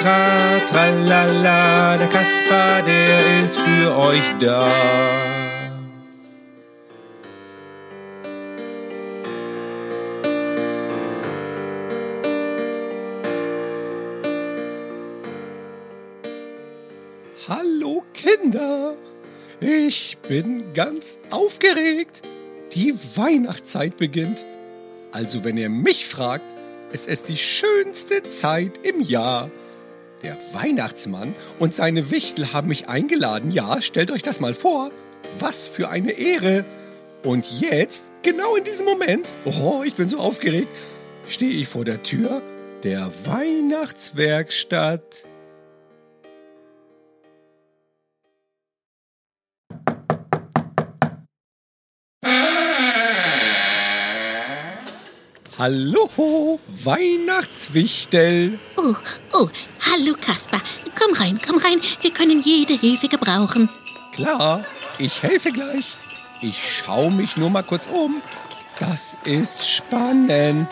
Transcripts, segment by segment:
tra, tralala. Der Kasper, der ist für euch da. Hallo Kinder, ich bin ganz aufgeregt. Die Weihnachtszeit beginnt. Also wenn ihr mich fragt, es ist die schönste Zeit im Jahr. Der Weihnachtsmann und seine Wichtel haben mich eingeladen. Ja, stellt euch das mal vor. Was für eine Ehre. Und jetzt, genau in diesem Moment, oh, ich bin so aufgeregt, stehe ich vor der Tür der Weihnachtswerkstatt. Hallo, Weihnachtswichtel. Oh, oh, hallo Kasper. Komm rein, komm rein. Wir können jede Hilfe gebrauchen. Klar, ich helfe gleich. Ich schaue mich nur mal kurz um. Das ist spannend.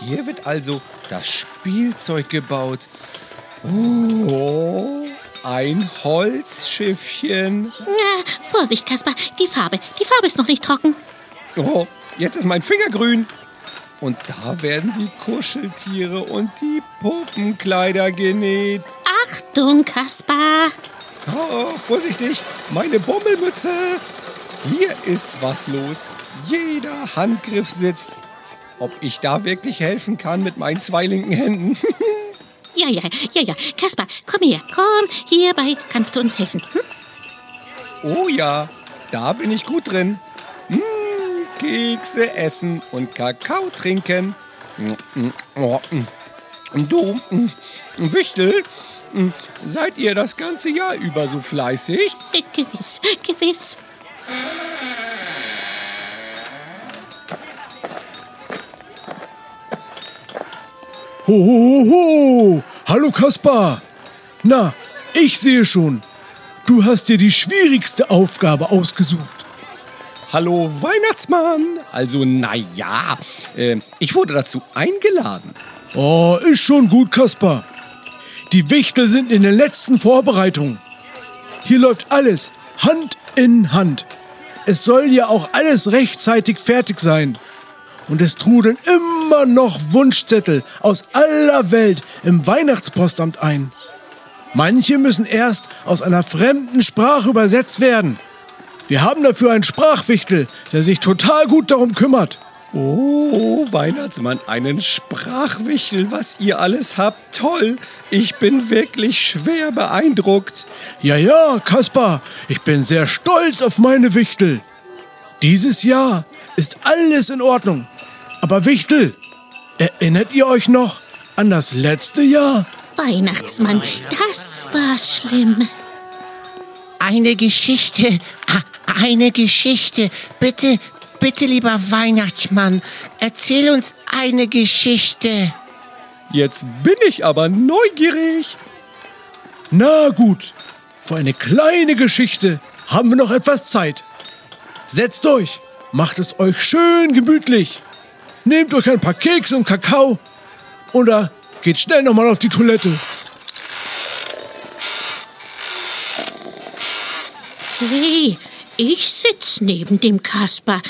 Hier wird also das Spielzeug gebaut. Oh, ein Holzschiffchen. Na, Vorsicht, Kasper. Die Farbe, die Farbe ist noch nicht trocken. Oh, jetzt ist mein Finger grün. Und da werden die Kuscheltiere und die Puppenkleider genäht. Achtung, Kasper. Oh, vorsichtig, meine Bommelmütze. Hier ist was los. Jeder Handgriff sitzt. Ob ich da wirklich helfen kann mit meinen zwei linken Händen? Ja, ja, ja, ja. Kasper, komm her, komm. Hierbei kannst du uns helfen. Hm? oh ja, da bin ich gut drin. Kekse essen und Kakao trinken. Du, Wichtel, seid ihr das ganze Jahr über so fleißig? Gewiss, gewiss. Ho, ho, ho! Hallo Kaspar! Na, ich sehe schon. Du hast dir die schwierigste Aufgabe ausgesucht. Hallo Weihnachtsmann. Also naja, äh, ich wurde dazu eingeladen. Oh, ist schon gut, Kaspar. Die Wichtel sind in den letzten Vorbereitungen. Hier läuft alles Hand in Hand. Es soll ja auch alles rechtzeitig fertig sein. Und es trudeln immer noch Wunschzettel aus aller Welt im Weihnachtspostamt ein. Manche müssen erst aus einer fremden Sprache übersetzt werden. Wir haben dafür einen Sprachwichtel, der sich total gut darum kümmert. Oh, Weihnachtsmann, einen Sprachwichel, was ihr alles habt. Toll. Ich bin wirklich schwer beeindruckt. Ja, ja, Kaspar, ich bin sehr stolz auf meine Wichtel. Dieses Jahr ist alles in Ordnung. Aber Wichtel, erinnert ihr euch noch an das letzte Jahr? Weihnachtsmann, das war schlimm. Eine Geschichte, a- eine Geschichte. Bitte, bitte, lieber Weihnachtsmann, erzähl uns eine Geschichte. Jetzt bin ich aber neugierig. Na gut, für eine kleine Geschichte haben wir noch etwas Zeit. Setzt euch, macht es euch schön gemütlich. Nehmt euch ein paar Kekse und Kakao oder geht schnell nochmal auf die Toilette. Hey, ich sitz neben dem Kasper.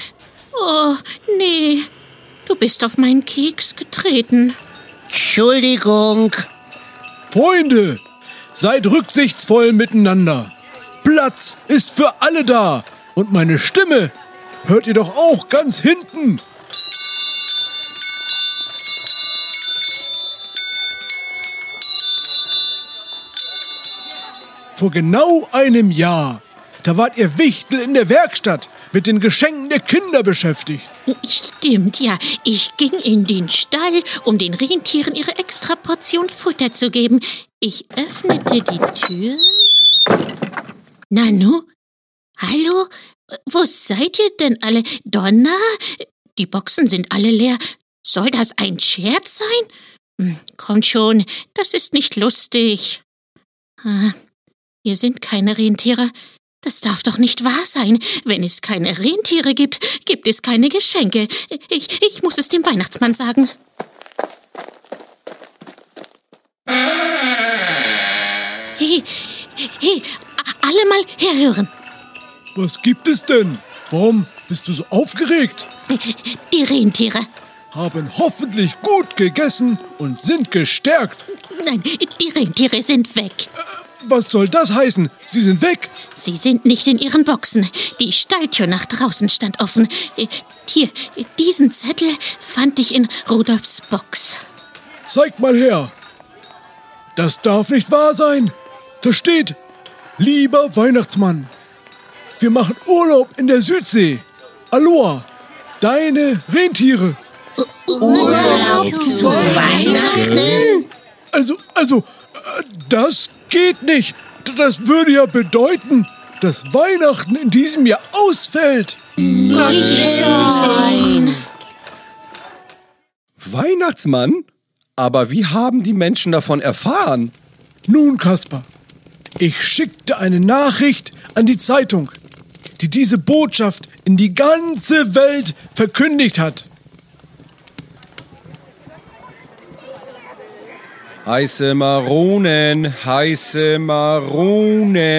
Oh, nee. Du bist auf meinen Keks getreten. Entschuldigung. Freunde, seid rücksichtsvoll miteinander. Platz ist für alle da. Und meine Stimme hört ihr doch auch ganz hinten. Vor genau einem Jahr, da wart ihr Wichtel in der Werkstatt mit den Geschenken der Kinder beschäftigt. Stimmt, ja. Ich ging in den Stall, um den Rentieren ihre extra Portion Futter zu geben. Ich öffnete die Tür. Nanu? Hallo? Wo seid ihr denn alle? Donna? Die Boxen sind alle leer. Soll das ein Scherz sein? Hm, Kommt schon, das ist nicht lustig. Ah, hier sind keine Rentiere. Das darf doch nicht wahr sein. Wenn es keine Rentiere gibt, gibt es keine Geschenke. Ich, ich muss es dem Weihnachtsmann sagen. Hey, hey, alle mal herhören. Was gibt es denn? Warum bist du so aufgeregt? Die Rentiere. Haben hoffentlich gut gegessen und sind gestärkt. Nein, die Rentiere sind weg. Was soll das heißen? Sie sind weg. Sie sind nicht in ihren Boxen. Die Stalltür nach draußen stand offen. Äh, Hier, diesen Zettel fand ich in Rudolfs Box. Zeig mal her. Das darf nicht wahr sein. Da steht, lieber Weihnachtsmann, wir machen Urlaub in der Südsee. Aloha, deine Rentiere. Urlaub zu Weihnachten? Also, also, äh, das geht nicht. Das würde ja bedeuten, dass Weihnachten in diesem Jahr ausfällt. Weihnachtsmann? Aber wie haben die Menschen davon erfahren? Nun, Kaspar, ich schickte eine Nachricht an die Zeitung, die diese Botschaft in die ganze Welt verkündigt hat. Heiße Maronen, heiße Maronen.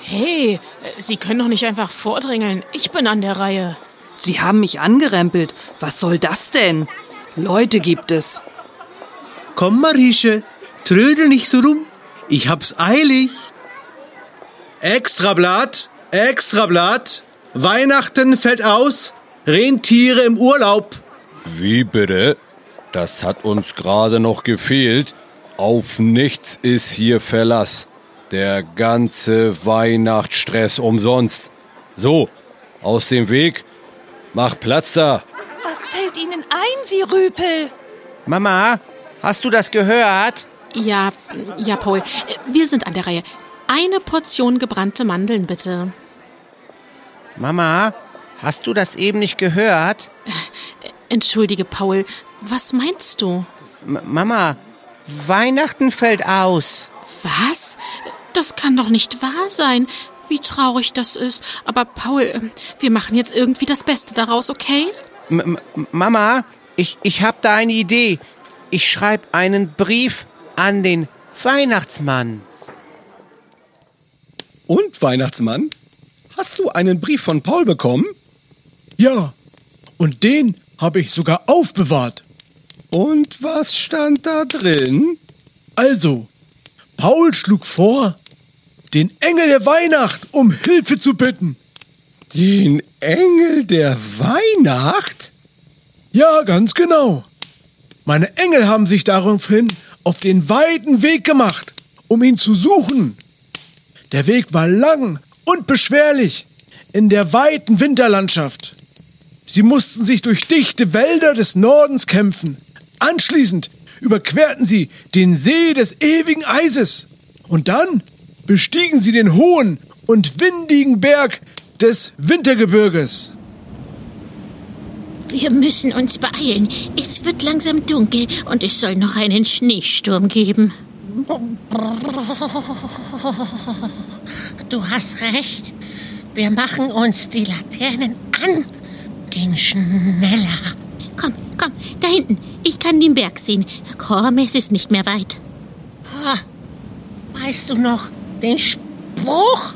Hey, Sie können doch nicht einfach vordrängeln. Ich bin an der Reihe. Sie haben mich angerempelt. Was soll das denn? Leute gibt es. Komm, Marieche, trödel nicht so rum. Ich hab's eilig. Extrablatt, Extrablatt. Weihnachten fällt aus. Rentiere im Urlaub. Wie bitte? Das hat uns gerade noch gefehlt. Auf nichts ist hier Verlass. Der ganze Weihnachtsstress umsonst. So, aus dem Weg. Mach Platz da. Was fällt Ihnen ein, Sie Rüpel? Mama, hast du das gehört? Ja, ja, Paul. Wir sind an der Reihe. Eine Portion gebrannte Mandeln, bitte. Mama, hast du das eben nicht gehört? Entschuldige, Paul. Was meinst du? M Mama, Weihnachten fällt aus. Was? Das kann doch nicht wahr sein. Wie traurig das ist. Aber Paul, ähm, wir machen jetzt irgendwie das Beste daraus, okay? M M Mama, ich, ich hab da eine Idee. Ich schreib einen Brief an den Weihnachtsmann. Und Weihnachtsmann? Hast du einen Brief von Paul bekommen? Ja, und den habe ich sogar aufbewahrt. Und was stand da drin? Also, Paul schlug vor, den Engel der Weihnacht um Hilfe zu bitten. Den Engel der Weihnacht? Ja, ganz genau. Meine Engel haben sich daraufhin auf den weiten Weg gemacht, um ihn zu suchen. Der Weg war lang und beschwerlich in der weiten Winterlandschaft. Sie mussten sich durch dichte Wälder des Nordens kämpfen. Anschließend überquerten sie den See des ewigen Eises. Und dann bestiegen sie den hohen und windigen Berg des Wintergebirges. Wir müssen uns beeilen. Es wird langsam dunkel und es soll noch einen Schneesturm geben. Du hast recht. Wir machen uns die Laternen an. Gehen schneller. Komm, komm, da hinten. Ich kann den Berg sehen. Komm, es ist nicht mehr weit. Weißt du noch den Spruch?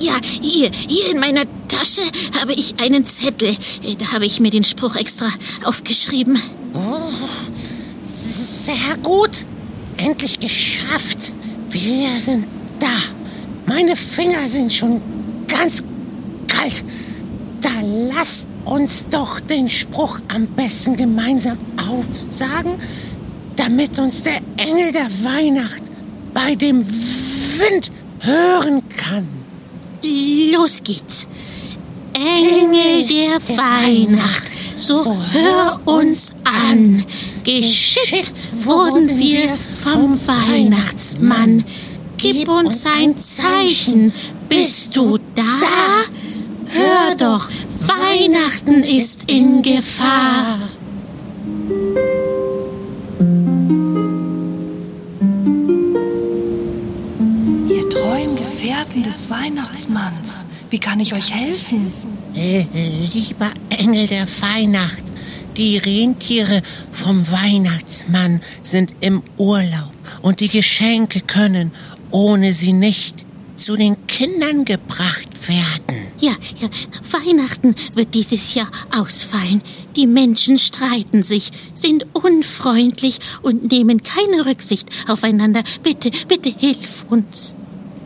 Ja, hier, hier in meiner Tasche habe ich einen Zettel. Da habe ich mir den Spruch extra aufgeschrieben. Sehr gut. Endlich geschafft. Wir sind da. Meine Finger sind schon ganz kalt. Da lass uns doch den Spruch am besten gemeinsam aufsagen, damit uns der Engel der Weihnacht bei dem Wind hören kann. Los geht's. Engel der Weihnacht, so hör uns an. Geschickt wurden wir vom Weihnachtsmann. Gib uns ein Zeichen. Bist du da? Hör doch, Weihnachten ist in Gefahr. Ihr treuen Gefährten des Weihnachtsmanns, wie kann ich euch helfen? Äh, lieber Engel der Weihnacht, die Rentiere vom Weihnachtsmann sind im Urlaub und die Geschenke können ohne sie nicht zu den Kindern gebracht werden. Ja, ja, Weihnachten wird dieses Jahr ausfallen. Die Menschen streiten sich, sind unfreundlich und nehmen keine Rücksicht aufeinander. Bitte, bitte hilf uns.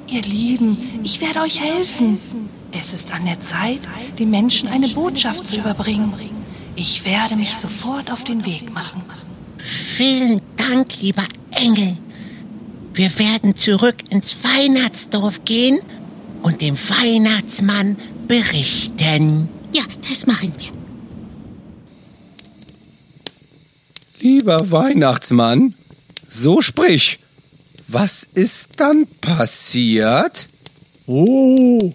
Ihr Lieben, ich werde euch helfen. Es ist an der Zeit, den Menschen eine Botschaft zu überbringen. Ich werde mich sofort auf den Weg machen. Vielen Dank, lieber Engel. Wir werden zurück ins Weihnachtsdorf gehen und dem Weihnachtsmann berichten. Ja, das machen wir. Lieber Weihnachtsmann, so sprich. Was ist dann passiert? Oh,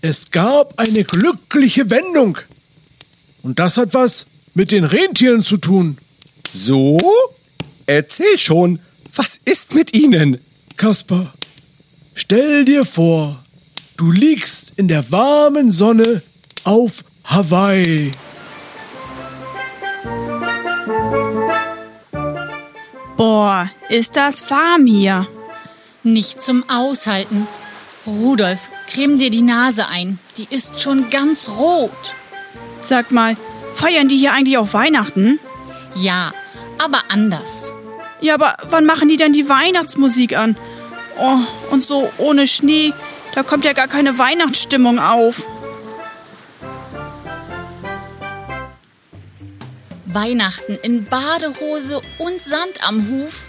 es gab eine glückliche Wendung. Und das hat was mit den Rentieren zu tun. So? Erzähl schon, was ist mit ihnen? Kaspar, stell dir vor, du liegst in der warmen Sonne auf Hawaii. Boah, ist das warm hier. Nicht zum Aushalten. Rudolf, creme dir die Nase ein. Die ist schon ganz rot. Sag mal, feiern die hier eigentlich auch Weihnachten? Ja, aber anders. Ja, aber wann machen die denn die Weihnachtsmusik an? Oh, und so ohne Schnee, da kommt ja gar keine Weihnachtsstimmung auf. Weihnachten in Badehose und Sand am Huf,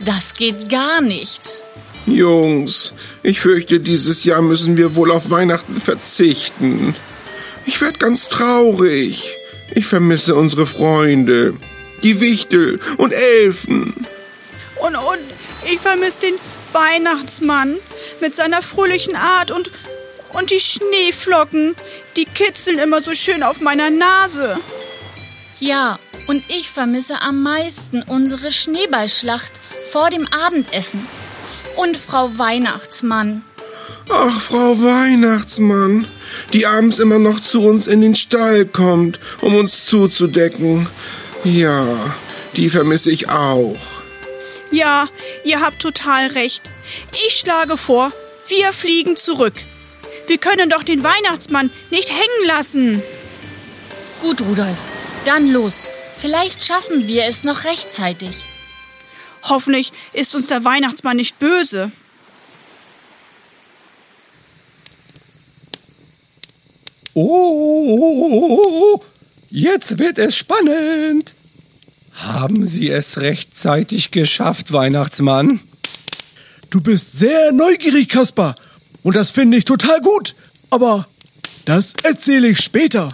das geht gar nicht. Jungs, ich fürchte, dieses Jahr müssen wir wohl auf Weihnachten verzichten. Ich werd ganz traurig. Ich vermisse unsere Freunde, die Wichtel und Elfen. Und, und ich vermisse den Weihnachtsmann mit seiner fröhlichen Art und, und die Schneeflocken, die kitzeln immer so schön auf meiner Nase. Ja, und ich vermisse am meisten unsere Schneeballschlacht vor dem Abendessen. Und Frau Weihnachtsmann. Ach, Frau Weihnachtsmann, die abends immer noch zu uns in den Stall kommt, um uns zuzudecken. Ja, die vermisse ich auch. Ja, ihr habt total recht. Ich schlage vor, wir fliegen zurück. Wir können doch den Weihnachtsmann nicht hängen lassen. Gut, Rudolf, dann los. Vielleicht schaffen wir es noch rechtzeitig. Hoffentlich ist uns der Weihnachtsmann nicht böse. Oh, jetzt wird es spannend. Haben Sie es rechtzeitig geschafft, Weihnachtsmann? Du bist sehr neugierig, Kaspar. Und das finde ich total gut. Aber das erzähle ich später.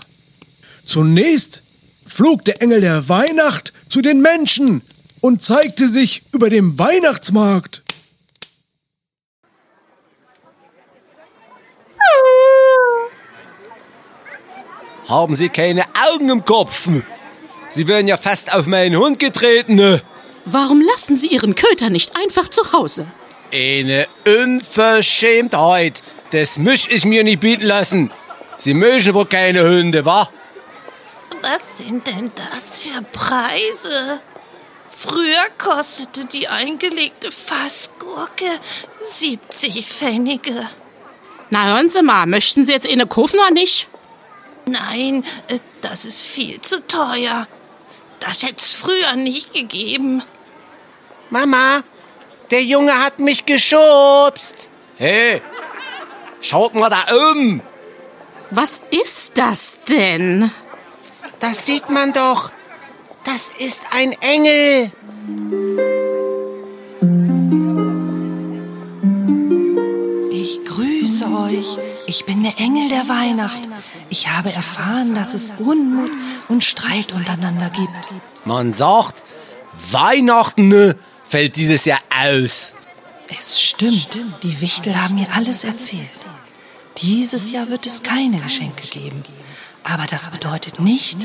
Zunächst flog der Engel der Weihnacht zu den Menschen und zeigte sich über dem Weihnachtsmarkt. Haben Sie keine Augen im Kopf? Sie wären ja fast auf meinen Hund getreten. Warum lassen Sie Ihren Köter nicht einfach zu Hause? Eine Unverschämtheit. Das müsch ich mir nicht bieten lassen. Sie mögen wohl keine Hunde, wa? Was sind denn das für Preise? Früher kostete die eingelegte Fassgurke 70 Pfennige. Na hören Sie mal, möchten Sie jetzt eine kaufen oder nicht? Nein, äh, das ist viel zu teuer. Das hätte es früher nicht gegeben. Mama, der Junge hat mich geschubst. Hey, schaut mal da um. Was ist das denn? Das sieht man doch. Das ist ein Engel. Ich grüße euch. Ich bin der Engel der Weihnacht. Ich habe erfahren, dass es Unmut und Streit untereinander gibt. Man sagt, Weihnachten ne, fällt dieses Jahr aus. Es stimmt, die Wichtel haben mir alles erzählt. Dieses Jahr wird es keine Geschenke geben. Aber das bedeutet nicht,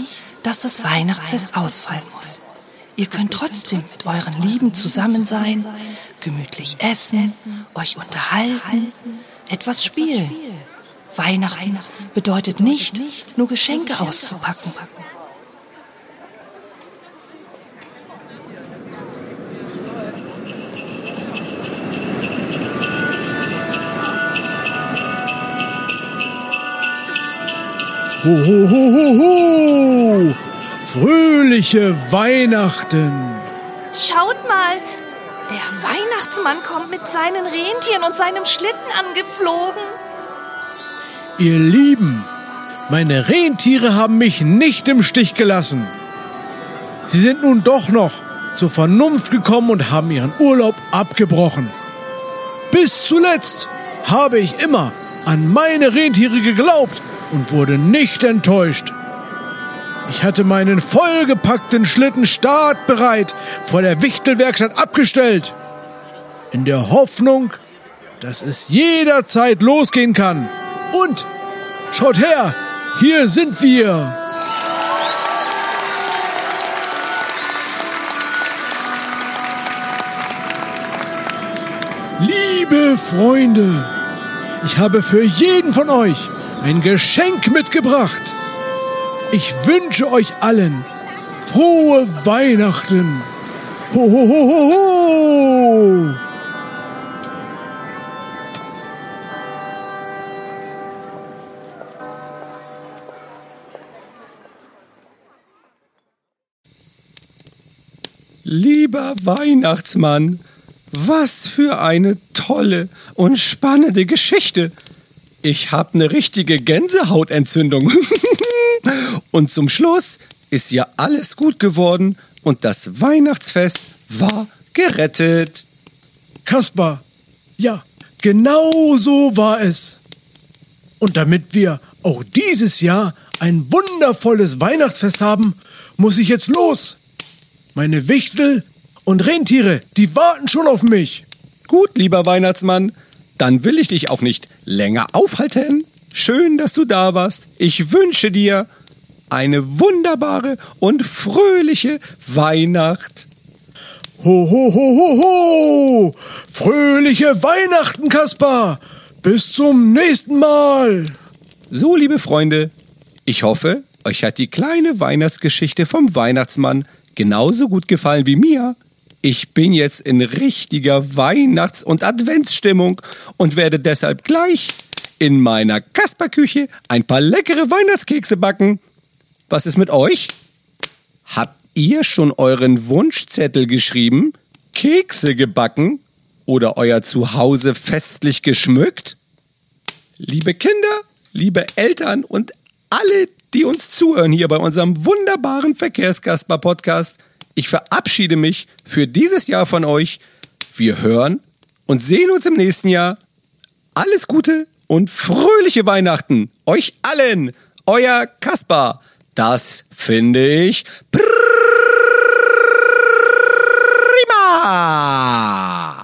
dass das Weihnachtsfest ausfallen muss. Ihr könnt trotzdem mit euren Lieben zusammen sein, gemütlich essen, euch unterhalten, etwas spielen. Weihnachten bedeutet nicht, nur Geschenke auszupacken. Ho, ho, ho, ho, ho! Fröhliche Weihnachten! Schaut mal, der Weihnachtsmann kommt mit seinen Rentieren und seinem Schlitten angeflogen. Ihr Lieben, meine Rentiere haben mich nicht im Stich gelassen. Sie sind nun doch noch zur Vernunft gekommen und haben ihren Urlaub abgebrochen. Bis zuletzt habe ich immer an meine Rentiere geglaubt und wurde nicht enttäuscht. Ich hatte meinen vollgepackten Schlitten startbereit vor der Wichtelwerkstatt abgestellt. In der Hoffnung, dass es jederzeit losgehen kann. Und schaut her, hier sind wir. Liebe Freunde, ich habe für jeden von euch ein Geschenk mitgebracht. Ich wünsche euch allen frohe Weihnachten. Ho, ho, ho, ho, ho. Lieber Weihnachtsmann, was für eine tolle und spannende Geschichte. Ich habe eine richtige Gänsehautentzündung. und zum Schluss ist ja alles gut geworden und das Weihnachtsfest war gerettet. Kaspar, ja, genau so war es. Und damit wir auch dieses Jahr ein wundervolles Weihnachtsfest haben, muss ich jetzt los. Meine Wichtel und Rentiere, die warten schon auf mich. Gut, lieber Weihnachtsmann, dann will ich dich auch nicht länger aufhalten. Schön, dass du da warst. Ich wünsche dir eine wunderbare und fröhliche Weihnacht. Ho, ho, ho, ho, ho! Fröhliche Weihnachten, Kaspar! Bis zum nächsten Mal! So, liebe Freunde, ich hoffe, euch hat die kleine Weihnachtsgeschichte vom Weihnachtsmann genauso gut gefallen wie mir. Ich bin jetzt in richtiger Weihnachts- und Adventsstimmung und werde deshalb gleich in meiner Kasperküche ein paar leckere Weihnachtskekse backen. Was ist mit euch? Habt ihr schon euren Wunschzettel geschrieben, Kekse gebacken oder euer Zuhause festlich geschmückt? Liebe Kinder, liebe Eltern und alle, die uns zuhören hier bei unserem wunderbaren Verkehrskasper-Podcast, ich verabschiede mich für dieses Jahr von euch. Wir hören und sehen uns im nächsten Jahr. Alles Gute und fröhliche Weihnachten euch allen. Euer Kaspar. Das finde ich prima.